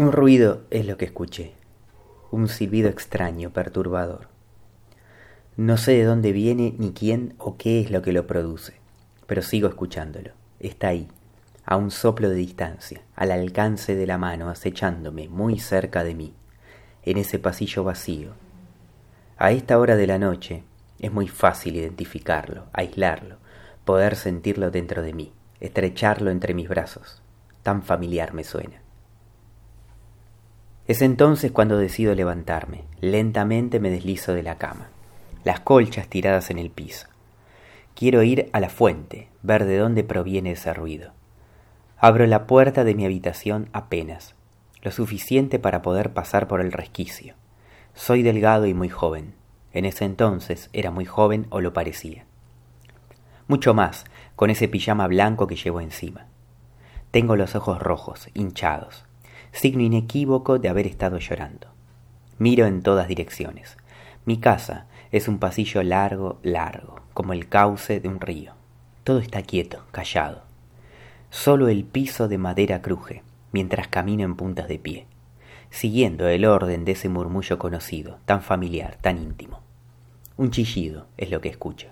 Un ruido es lo que escuché, un silbido extraño, perturbador. No sé de dónde viene, ni quién o qué es lo que lo produce, pero sigo escuchándolo. Está ahí, a un soplo de distancia, al alcance de la mano, acechándome muy cerca de mí, en ese pasillo vacío. A esta hora de la noche es muy fácil identificarlo, aislarlo, poder sentirlo dentro de mí, estrecharlo entre mis brazos. Tan familiar me suena. Es entonces cuando decido levantarme. Lentamente me deslizo de la cama. Las colchas tiradas en el piso. Quiero ir a la fuente, ver de dónde proviene ese ruido. Abro la puerta de mi habitación apenas, lo suficiente para poder pasar por el resquicio. Soy delgado y muy joven. En ese entonces era muy joven o lo parecía. Mucho más con ese pijama blanco que llevo encima. Tengo los ojos rojos, hinchados signo inequívoco de haber estado llorando. Miro en todas direcciones. Mi casa es un pasillo largo, largo, como el cauce de un río. Todo está quieto, callado. Solo el piso de madera cruje, mientras camino en puntas de pie, siguiendo el orden de ese murmullo conocido, tan familiar, tan íntimo. Un chillido es lo que escucho.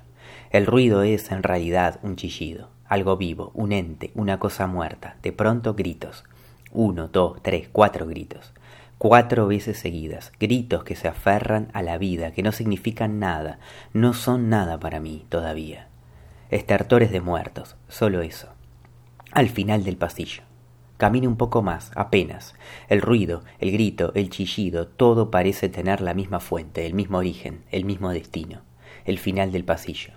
El ruido es, en realidad, un chillido, algo vivo, un ente, una cosa muerta, de pronto gritos, uno, dos, tres, cuatro gritos. Cuatro veces seguidas, gritos que se aferran a la vida, que no significan nada, no son nada para mí todavía. Estertores de muertos, solo eso. Al final del pasillo. Camino un poco más, apenas. El ruido, el grito, el chillido, todo parece tener la misma fuente, el mismo origen, el mismo destino. El final del pasillo.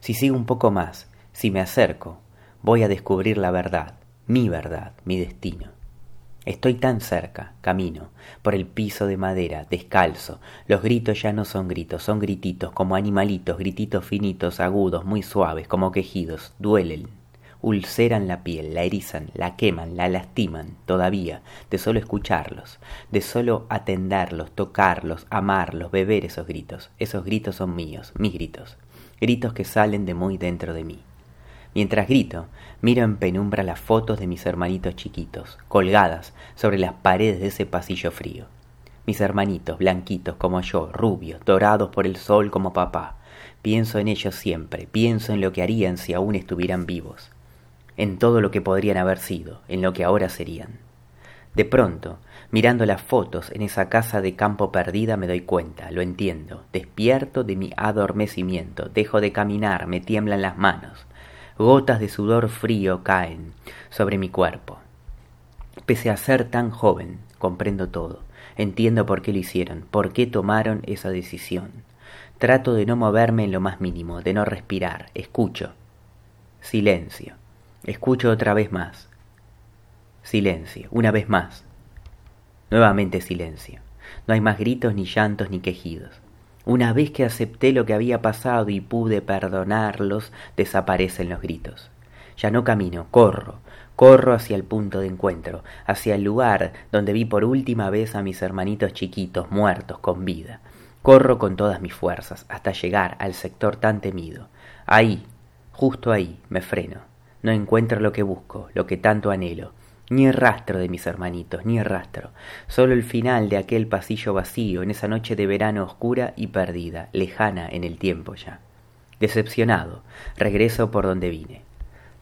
Si sigo un poco más, si me acerco, voy a descubrir la verdad, mi verdad, mi destino. Estoy tan cerca, camino, por el piso de madera, descalzo. Los gritos ya no son gritos, son grititos, como animalitos, grititos finitos, agudos, muy suaves, como quejidos, duelen, ulceran la piel, la erizan, la queman, la lastiman, todavía, de solo escucharlos, de solo atenderlos, tocarlos, amarlos, beber esos gritos. Esos gritos son míos, mis gritos, gritos que salen de muy dentro de mí. Mientras grito, miro en penumbra las fotos de mis hermanitos chiquitos, colgadas sobre las paredes de ese pasillo frío. Mis hermanitos, blanquitos como yo, rubios, dorados por el sol como papá. Pienso en ellos siempre, pienso en lo que harían si aún estuvieran vivos, en todo lo que podrían haber sido, en lo que ahora serían. De pronto, mirando las fotos en esa casa de campo perdida, me doy cuenta, lo entiendo, despierto de mi adormecimiento, dejo de caminar, me tiemblan las manos, gotas de sudor frío caen sobre mi cuerpo. Pese a ser tan joven, comprendo todo, entiendo por qué lo hicieron, por qué tomaron esa decisión. Trato de no moverme en lo más mínimo, de no respirar, escucho. Silencio. Escucho otra vez más. Silencio, una vez más. Nuevamente silencio. No hay más gritos, ni llantos, ni quejidos. Una vez que acepté lo que había pasado y pude perdonarlos, desaparecen los gritos. Ya no camino, corro, corro hacia el punto de encuentro, hacia el lugar donde vi por última vez a mis hermanitos chiquitos muertos con vida. Corro con todas mis fuerzas hasta llegar al sector tan temido. Ahí, justo ahí, me freno. No encuentro lo que busco, lo que tanto anhelo, ni rastro de mis hermanitos, ni rastro, solo el final de aquel pasillo vacío en esa noche de verano oscura y perdida, lejana en el tiempo ya. Decepcionado, regreso por donde vine.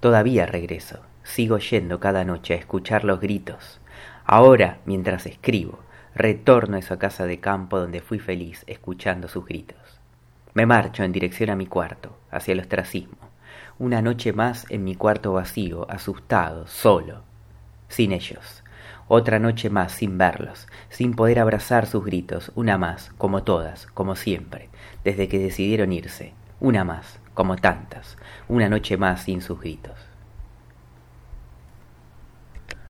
Todavía regreso, sigo yendo cada noche a escuchar los gritos. Ahora, mientras escribo, retorno a esa casa de campo donde fui feliz escuchando sus gritos. Me marcho en dirección a mi cuarto, hacia el ostracismo. Una noche más en mi cuarto vacío, asustado, solo, sin ellos. Otra noche más sin verlos, sin poder abrazar sus gritos, una más, como todas, como siempre, desde que decidieron irse, una más, como tantas, una noche más sin sus gritos.